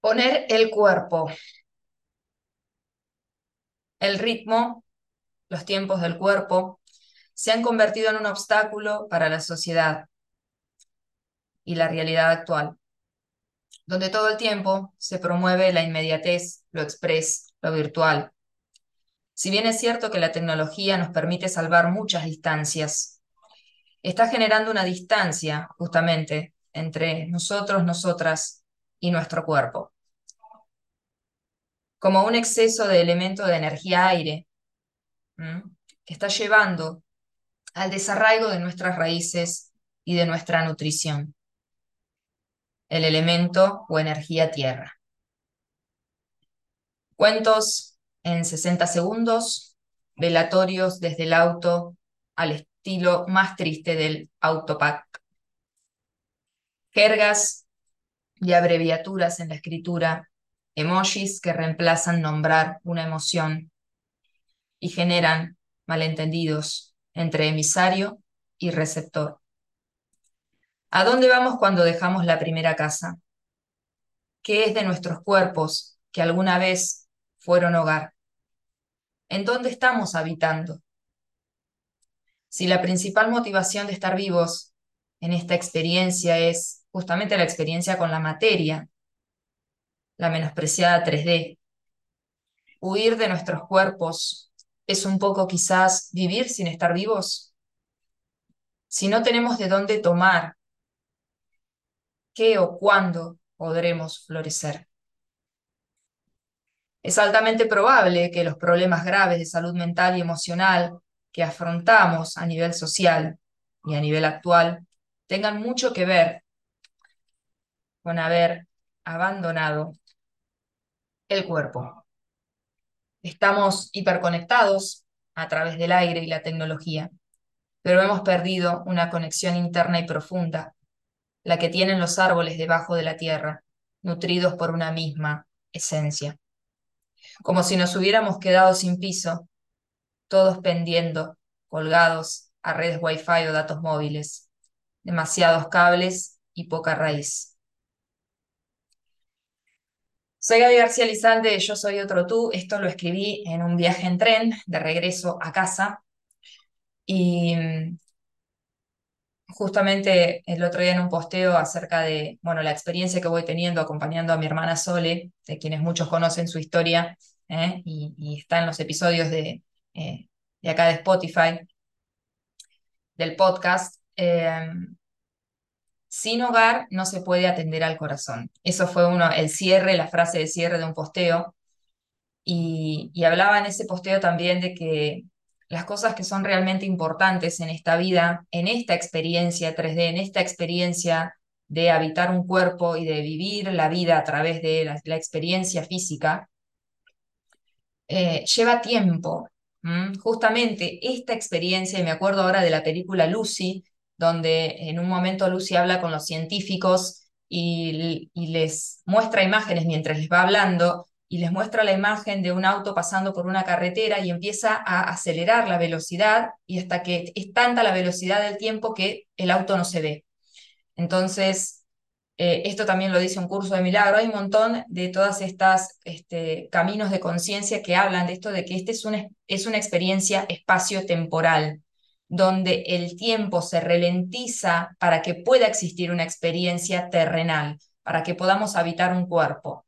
Poner el cuerpo, el ritmo, los tiempos del cuerpo, se han convertido en un obstáculo para la sociedad y la realidad actual, donde todo el tiempo se promueve la inmediatez, lo express, lo virtual. Si bien es cierto que la tecnología nos permite salvar muchas distancias, está generando una distancia justamente entre nosotros, nosotras y nuestro cuerpo. Como un exceso de elemento de energía aire que está llevando al desarraigo de nuestras raíces y de nuestra nutrición. El elemento o energía tierra. Cuentos en 60 segundos, velatorios desde el auto al estilo más triste del autopack. Jergas y abreviaturas en la escritura, emojis que reemplazan nombrar una emoción y generan malentendidos entre emisario y receptor. ¿A dónde vamos cuando dejamos la primera casa? ¿Qué es de nuestros cuerpos que alguna vez fueron hogar? ¿En dónde estamos habitando? Si la principal motivación de estar vivos en esta experiencia es justamente la experiencia con la materia, la menospreciada 3D, huir de nuestros cuerpos es un poco quizás vivir sin estar vivos. Si no tenemos de dónde tomar, ¿qué o cuándo podremos florecer? Es altamente probable que los problemas graves de salud mental y emocional que afrontamos a nivel social y a nivel actual tengan mucho que ver con haber abandonado el cuerpo. Estamos hiperconectados a través del aire y la tecnología, pero hemos perdido una conexión interna y profunda, la que tienen los árboles debajo de la tierra, nutridos por una misma esencia. Como si nos hubiéramos quedado sin piso, todos pendiendo, colgados a redes Wi-Fi o datos móviles, demasiados cables y poca raíz. Soy Gaby García Lizalde, Yo Soy Otro Tú. Esto lo escribí en un viaje en tren de regreso a casa. Y mm, justamente el otro día en un posteo acerca de, bueno, la experiencia que voy teniendo acompañando a mi hermana Sole, de quienes muchos conocen su historia, ¿eh? y, está en los episodios de, eh, de acá de Spotify, del podcast. Eh, sin hogar no se puede atender al corazón. Eso fue uno, el cierre, la frase de cierre de un posteo. Y, hablaba en ese posteo también de que las cosas que son realmente importantes en esta vida, en esta experiencia 3D, en esta experiencia de habitar un cuerpo y de vivir la vida a través de la, experiencia física, eh, lleva tiempo. Justamente esta experiencia, y me acuerdo ahora de la película Lucy, donde en un momento Lucy habla con los científicos y, les muestra imágenes mientras les va hablando y les muestra la imagen de un auto pasando por una carretera y empieza a acelerar la velocidad y hasta que es tanta la velocidad del tiempo que el auto no se ve. Entonces, eh, esto también lo dice un curso de milagro. Hay un montón de todas estas este, caminos de conciencia que hablan de esto, de que este es una, es una experiencia espacio-temporal donde el tiempo se ralentiza para que pueda existir una experiencia terrenal, para que podamos habitar un cuerpo.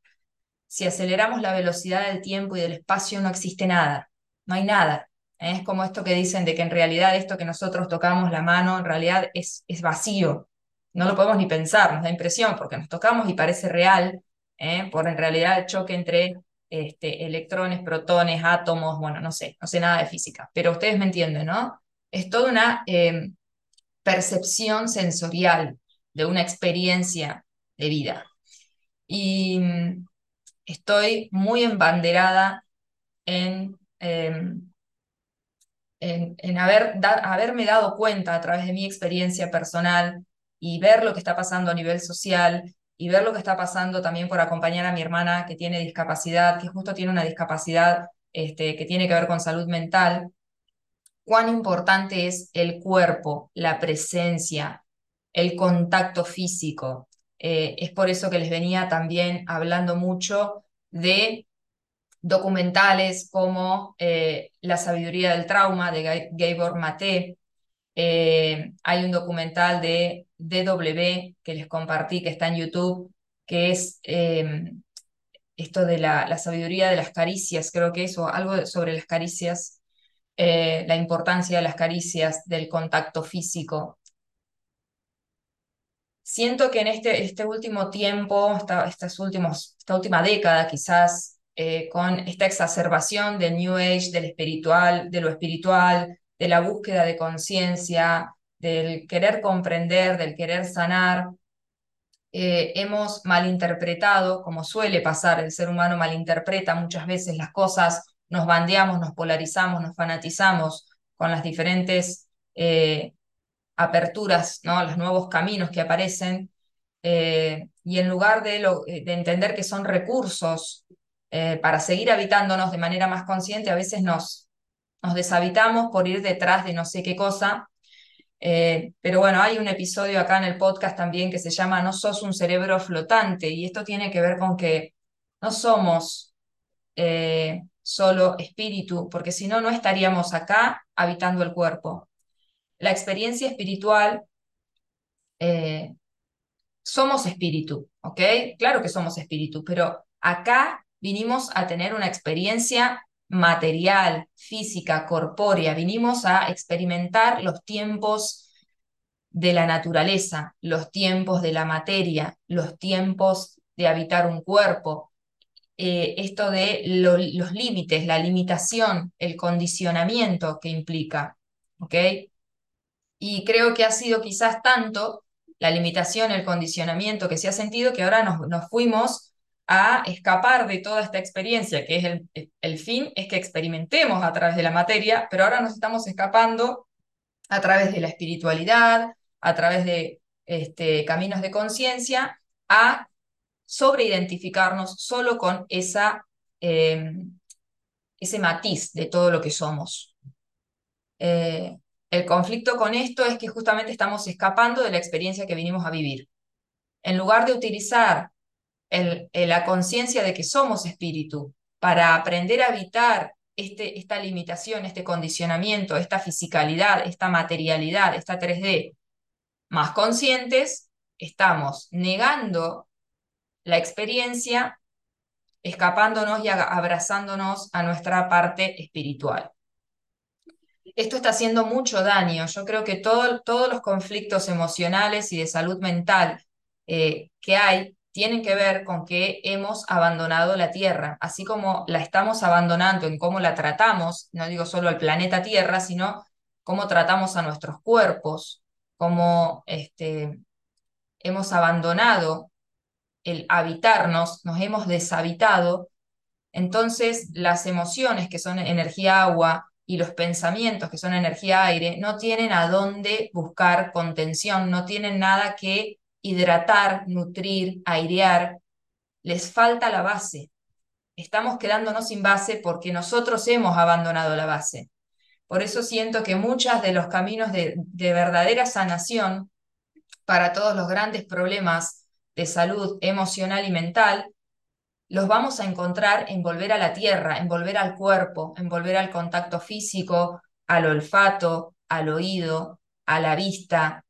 Si aceleramos la velocidad del tiempo y del espacio, no existe nada, no hay nada. ¿eh? Es como esto que dicen de que en realidad esto que nosotros tocamos la mano, en realidad es, es vacío. No lo podemos ni pensar, nos da impresión porque nos tocamos y parece real, ¿eh? por en realidad el choque entre este, electrones, protones, átomos, bueno, no sé, no sé nada de física, pero ustedes me entienden, ¿no? Es toda una em, percepción sensorial de una experiencia de vida. Y mm, estoy muy embanderada en, em, en, haber, haberme dado cuenta a través de mi experiencia personal y ver lo que está pasando a nivel social y ver lo que está pasando también por acompañar a mi hermana que tiene discapacidad, que justo tiene una discapacidad este, que tiene que ver con salud mental, cuán importante es el cuerpo, la presencia, el contacto físico, Eh, es por eso que les venía también hablando mucho de documentales como eh, La sabiduría del trauma de Gabor Maté. Eh, hay un documental de DW que les compartí que está en YouTube, que es em, esto de la, la, sabiduría de las caricias, creo que eso, algo sobre las caricias, eh, la importancia de las caricias, del contacto físico. Siento que en este, este último tiempo, esta, estos últimos, esta última década quizás, eh, con esta exacerbación del New Age, del espiritual, de lo espiritual, de la búsqueda de conciencia, del querer comprender, del querer sanar, eh, hemos malinterpretado, como suele pasar, el ser humano malinterpreta muchas veces las cosas, nos bandeamos, nos polarizamos, nos fanatizamos con las diferentes eh, aperturas, ¿no? los nuevos caminos que aparecen, y en lugar de, de entender que son recursos eh, para seguir habitándonos de manera más consciente, a veces nos, deshabitamos por ir detrás de no sé qué cosa. Eh, pero bueno, hay un episodio acá en el podcast también que se llama No sos un cerebro flotante y esto tiene que ver con que no somos eh, solo espíritu, porque si no, no estaríamos acá habitando el cuerpo. La experiencia espiritual, somos espíritu, ¿ok? Claro que somos espíritu, pero acá vinimos a tener una experiencia material, física, corpórea, vinimos a experimentar los tiempos de la naturaleza, los tiempos de la materia, los tiempos de habitar un cuerpo, eh, esto de los límites, la limitación, el condicionamiento que implica. Y creo que ha sido quizás tanto la limitación, el condicionamiento que se ha sentido que ahora nos, nos fuimos a escapar de toda esta experiencia, que es el, el fin, es que experimentemos a través de la materia, pero ahora nos estamos escapando a través de la espiritualidad, a través de este, caminos de conciencia, a sobreidentificarnos solo con esa, em, ese matiz de todo lo que somos. Eh, el conflicto con esto es que justamente estamos escapando de la experiencia que vinimos a vivir. En lugar de utilizar la conciencia de que somos espíritu, para aprender a evitar este, esta limitación, este condicionamiento, esta fisicalidad, esta materialidad, esta 3D, más conscientes, estamos negando la experiencia, escapándonos y abrazándonos a nuestra parte espiritual. Esto está haciendo mucho daño. Yo creo que todos los conflictos emocionales y de salud mental eh, que hay tienen que ver con que hemos abandonado la Tierra, así como la estamos abandonando en cómo la tratamos, no digo solo al planeta Tierra, sino cómo tratamos a nuestros cuerpos, cómo este, hemos abandonado el habitarnos, nos hemos deshabitado, entonces las emociones que son energía agua y los pensamientos que son energía aire no tienen a dónde buscar contención, no tienen nada que hidratar, nutrir, airear, les falta la base. Estamos quedándonos sin base porque nosotros hemos abandonado la base. Por eso siento que muchos de los caminos de, verdadera sanación para todos los grandes problemas de salud emocional y mental, los vamos a encontrar en volver a la tierra, en volver al cuerpo, en volver al contacto físico, al olfato, al oído, a la vista,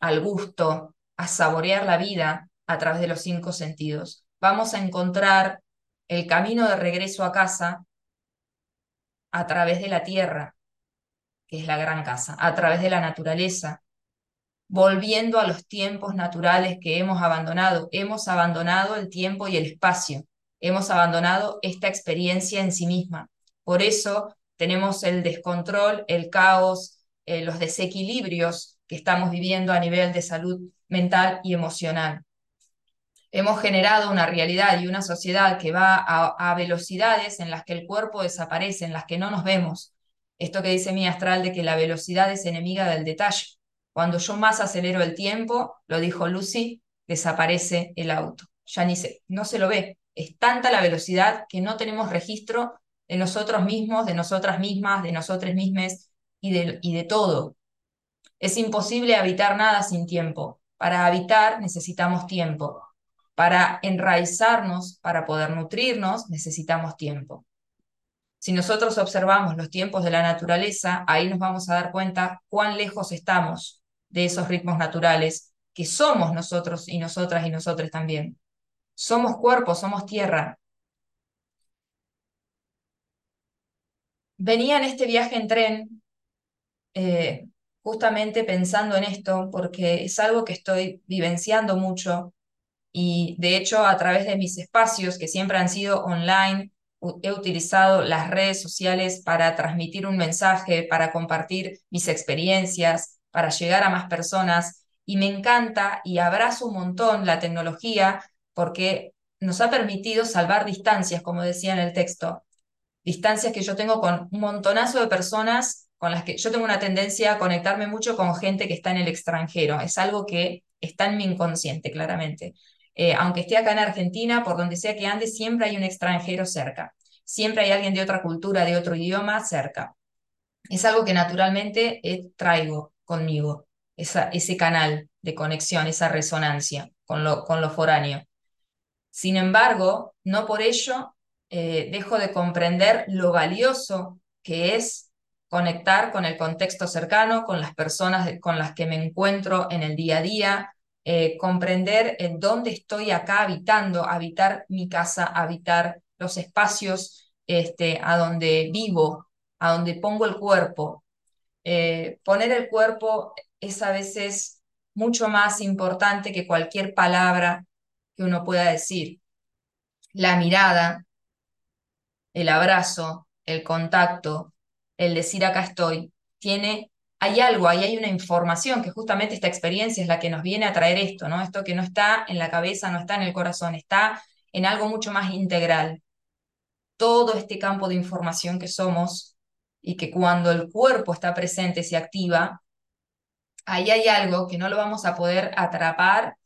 al gusto, a saborear la vida a través de los cinco sentidos. Vamos a encontrar el camino de regreso a casa a través de la tierra, que es la gran casa, a través de la naturaleza, volviendo a los tiempos naturales que hemos abandonado. Hemos abandonado el tiempo y el espacio, hemos abandonado esta experiencia en sí misma. Por eso tenemos el descontrol, el caos, eh, los desequilibrios que estamos viviendo a nivel de salud mental y emocional. Hemos generado una realidad y una sociedad que va a, velocidades en las que el cuerpo desaparece, en las que no nos vemos. Esto que dice mi astral de que la velocidad es enemiga del detalle. Cuando yo más acelero el tiempo, lo dijo Lucy, desaparece el auto. Ya ni se, no se lo ve. Es tanta la velocidad que no tenemos registro de nosotros mismos, de nosotras mismas, de nosotros mismos y de, y de todo. Es imposible habitar nada sin tiempo. Para habitar necesitamos tiempo. Para enraizarnos, para poder nutrirnos, necesitamos tiempo. Si nosotros observamos los tiempos de la naturaleza, ahí nos vamos a dar cuenta cuán lejos estamos de esos ritmos naturales, que somos nosotros y nosotras y nosotros también. Somos cuerpo, somos tierra. Venía en este viaje en tren eh, justamente pensando en esto, porque es algo que estoy vivenciando mucho y de hecho a través de mis espacios, que siempre han sido online, he utilizado las redes sociales para transmitir un mensaje, para compartir mis experiencias, para llegar a más personas y me encanta y abrazo un montón la tecnología porque nos ha permitido salvar distancias, como decía en el texto, distancias que yo tengo con un montonazo de personas con las que yo tengo una tendencia a conectarme mucho con gente que está en el extranjero. Es algo que está en mi inconsciente, claramente. Eh, aunque esté acá en Argentina, por donde sea que ande, siempre hay un extranjero cerca. Siempre hay alguien de otra cultura, de otro idioma cerca. Es algo que naturalmente eh, traigo conmigo, esa, ese canal de conexión, esa resonancia con lo, con lo foráneo. Sin embargo, no por ello eh, dejo de comprender lo valioso que es conectar con el contexto cercano, con las personas con las que me encuentro en el día a día, eh, comprender en dónde estoy acá habitando, habitar mi casa, habitar los espacios este, a donde vivo, a donde pongo el cuerpo. Eh, poner el cuerpo es a veces mucho más importante que cualquier palabra que uno pueda decir. La mirada, el abrazo, el contacto, el decir acá estoy, tiene, hay algo, ahí hay una información que justamente esta experiencia es la que nos viene a traer esto, ¿no? Esto que no está en la cabeza, no está en el corazón, está en algo mucho más integral. Todo este campo de información que somos y que cuando el cuerpo está presente, se activa, ahí hay algo que no lo vamos a poder atrapar,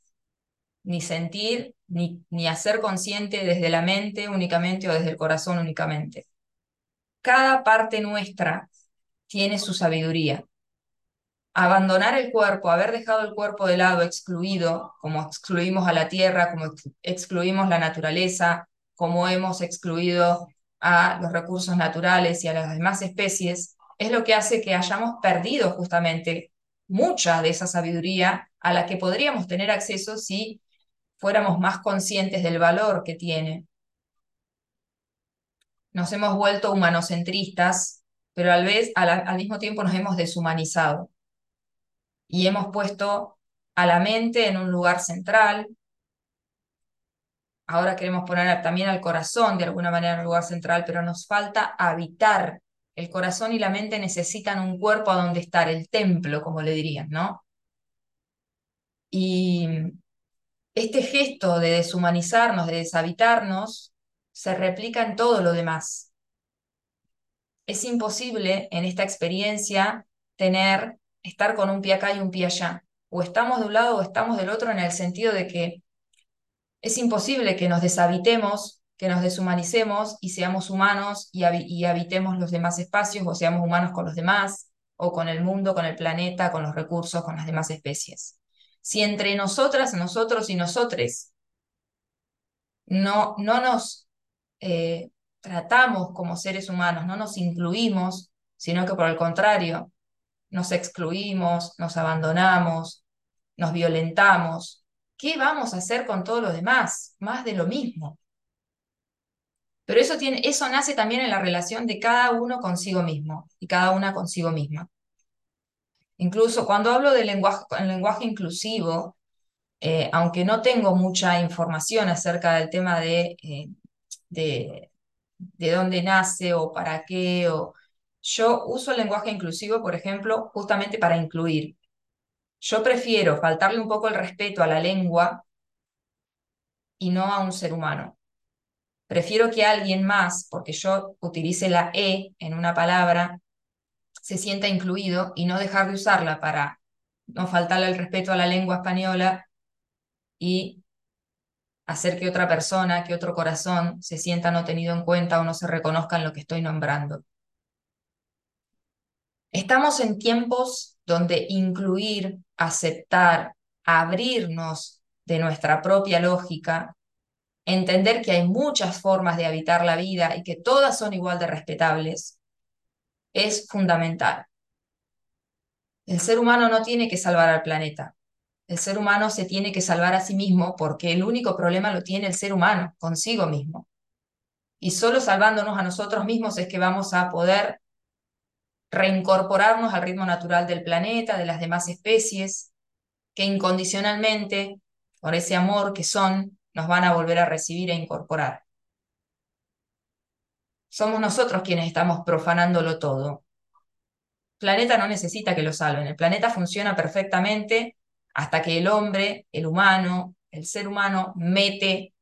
ni sentir, ni, ni hacer consciente desde la mente únicamente o desde el corazón únicamente cada parte nuestra tiene su sabiduría. Abandonar el cuerpo, haber dejado el cuerpo de lado, excluido, como excluimos a la tierra, como excluimos la naturaleza, como hemos excluido a los recursos naturales y a las demás especies, es lo que hace que hayamos perdido justamente mucha de esa sabiduría a la que podríamos tener acceso si fuéramos más conscientes del valor que tiene nos hemos vuelto humanocentristas, pero al, vez, al, mismo tiempo nos hemos deshumanizado y hemos puesto a la mente en un lugar central. Ahora queremos poner también al corazón de alguna manera en un lugar central, pero nos falta habitar. El corazón y la mente necesitan un cuerpo a donde estar, el templo, como le dirían, ¿no? Y este gesto de deshumanizarnos, de deshabitarnos, se replica en todo lo demás. Es imposible en esta experiencia tener, estar con un pie acá y un pie allá. O estamos de un lado o estamos del otro en el sentido de que es imposible que nos deshabitemos, que nos deshumanicemos y seamos humanos y, habitemos los demás espacios o seamos humanos con los demás o con el mundo, con el planeta, con los recursos, con las demás especies. Si entre nosotras, nosotros y nosotres no, no nos eh, tratamos como seres humanos, no nos incluimos, sino que por el contrario, nos excluimos, nos abandonamos, nos violentamos. ¿Qué vamos a hacer con todos los demás? Más de lo mismo. Pero eso, tiene, eso nace también en la relación de cada uno consigo mismo y cada una consigo misma. Incluso cuando hablo del lenguaje, lenguaje inclusivo, eh, aunque no tengo mucha información acerca del tema de eh, de, dónde nace o para qué. O... Yo uso el lenguaje inclusivo, por ejemplo, justamente para incluir. Yo prefiero faltarle un poco el respeto a la lengua y no a un ser humano. Prefiero que alguien más, porque yo utilice la E en una palabra, se sienta incluido y no dejar de usarla para no faltarle el respeto a la lengua española y hacer que otra persona, que otro corazón se sienta no tenido en cuenta o no se reconozca en lo que estoy nombrando. Estamos en tiempos donde incluir, aceptar, abrirnos de nuestra propia lógica, entender que hay muchas formas de habitar la vida y que todas son igual de respetables, es fundamental. El ser humano no tiene que salvar al planeta. El ser humano se tiene que salvar a sí mismo porque el único problema lo tiene el ser humano consigo mismo. Y solo salvándonos a nosotros mismos es que vamos a poder reincorporarnos al ritmo natural del planeta, de las demás especies, que incondicionalmente, por ese amor que son, nos van a volver a recibir e incorporar. Somos nosotros quienes estamos profanándolo todo. El planeta no necesita que lo salven, el planeta funciona perfectamente hasta que el hombre, el humano, el ser humano mete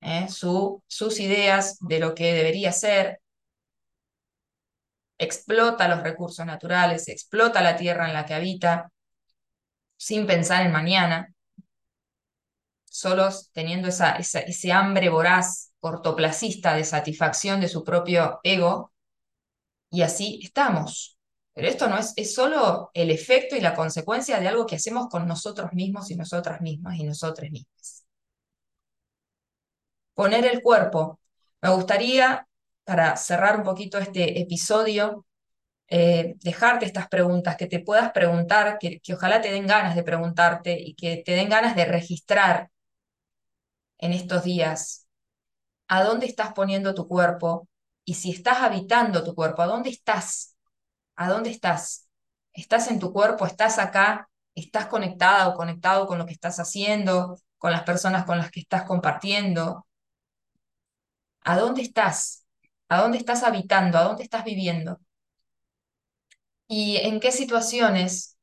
¿eh? sus ideas de lo que debería ser, explota los recursos naturales, explota la tierra en la que habita, sin pensar en mañana, solos teniendo esa, ese hambre voraz, cortoplacista de satisfacción de su propio ego, y así estamos. Pero esto no es, es solo el efecto y la consecuencia de algo que hacemos con nosotros mismos y nosotras mismas y nosotras mismas. Poner el cuerpo. Me gustaría, para cerrar un poquito este episodio, eh, dejarte estas preguntas, que te puedas preguntar, que, que ojalá te den ganas de preguntarte y que te den ganas de registrar en estos días a dónde estás poniendo tu cuerpo y si estás habitando tu cuerpo, a dónde estás, a dónde estás. ¿Estás en tu cuerpo? ¿Estás acá? ¿Estás conectada o conectado con lo que estás haciendo, con las personas con las que estás compartiendo? ¿A dónde estás? ¿A dónde estás habitando? ¿A dónde estás viviendo? ¿Y en qué situaciones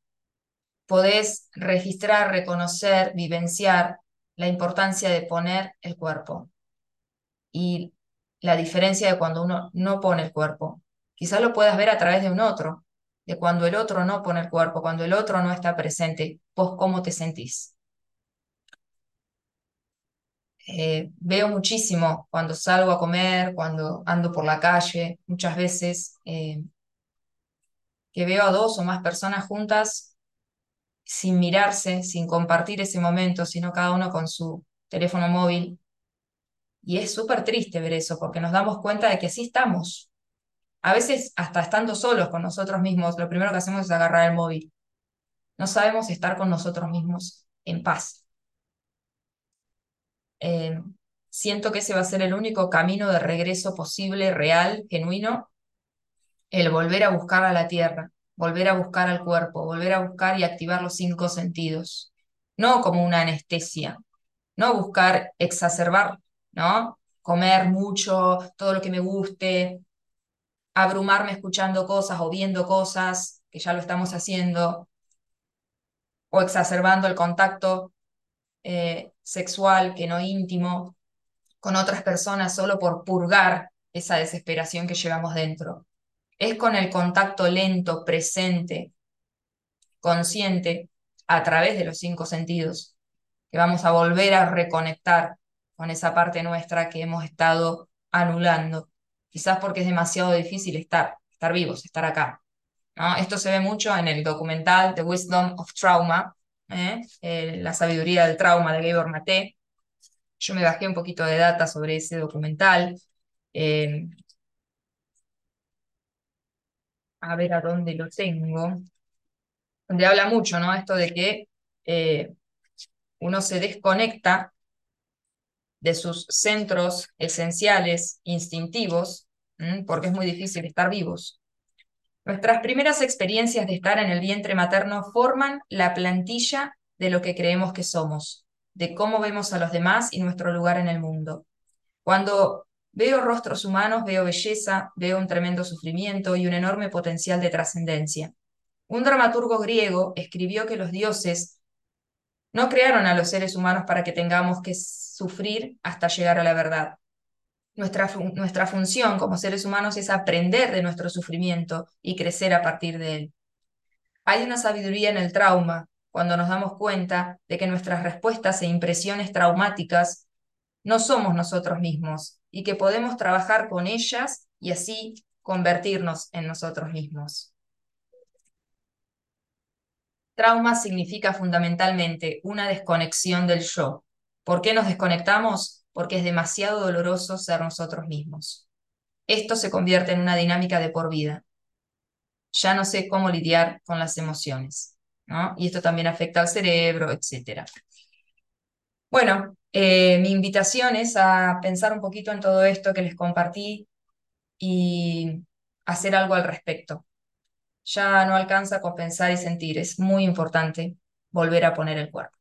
podés registrar, reconocer, vivenciar la importancia de poner el cuerpo y la diferencia de cuando uno no pone el cuerpo? Quizás lo puedas ver a través de un otro, de cuando el otro no pone el cuerpo, cuando el otro no está presente, vos cómo te sentís. Eh, veo muchísimo cuando salgo a comer, cuando ando por la calle, muchas veces eh, que veo a dos o más personas juntas sin mirarse, sin compartir ese momento, sino cada uno con su teléfono móvil. Y es súper triste ver eso, porque nos damos cuenta de que así estamos. A veces, hasta estando solos con nosotros mismos, lo primero que hacemos es agarrar el móvil. No sabemos estar con nosotros mismos en paz. Eh, siento que ese va a ser el único camino de regreso posible, real, genuino, el volver a buscar a la tierra, volver a buscar al cuerpo, volver a buscar y activar los cinco sentidos, no como una anestesia, no buscar exacerbar, ¿no? Comer mucho, todo lo que me guste, abrumarme escuchando cosas o viendo cosas, que ya lo estamos haciendo, o exacerbando el contacto eh, sexual que no íntimo con otras personas solo por purgar esa desesperación que llevamos dentro. Es con el contacto lento, presente, consciente, a través de los cinco sentidos, que vamos a volver a reconectar con esa parte nuestra que hemos estado anulando, quizás porque es demasiado difícil estar, estar vivos, estar acá. Esto se ve mucho en el documental The Wisdom of Trauma, ¿eh? Eh, la sabiduría del trauma de Gabor Maté. Yo me bajé un poquito de data sobre ese documental. Eh, a ver a dónde lo tengo, donde habla mucho, ¿no? Esto de que uno se desconecta de sus centros esenciales, instintivos, porque es muy difícil estar vivos. Nuestras primeras experiencias de estar en el vientre materno forman la plantilla de lo que creemos que somos, de cómo vemos a los demás y nuestro lugar en el mundo. Cuando Veo rostros humanos, veo belleza, veo un tremendo sufrimiento y un enorme potencial de trascendencia. Un dramaturgo griego escribió que los dioses no crearon a los seres humanos para que tengamos que sufrir hasta llegar a la verdad. Nuestra, nuestra función como seres humanos es aprender de nuestro sufrimiento y crecer a partir de él. Hay una sabiduría en el trauma, cuando nos damos cuenta de que nuestras respuestas e impresiones traumáticas no somos nosotros mismos y que podemos trabajar con ellas y así convertirnos en nosotros mismos. Trauma significa fundamentalmente una desconexión del yo. ¿Por qué nos desconectamos? Porque es demasiado doloroso ser nosotros mismos. Esto se convierte en una dinámica de por vida. Ya no sé cómo lidiar con las emociones, ¿no? Y esto también afecta al cerebro, etc. Bueno, eh, mi invitación es a pensar un poquito en todo esto que les compartí y hacer algo al respecto. Ya no alcanza con pensar y sentir, es muy importante volver a poner el cuerpo.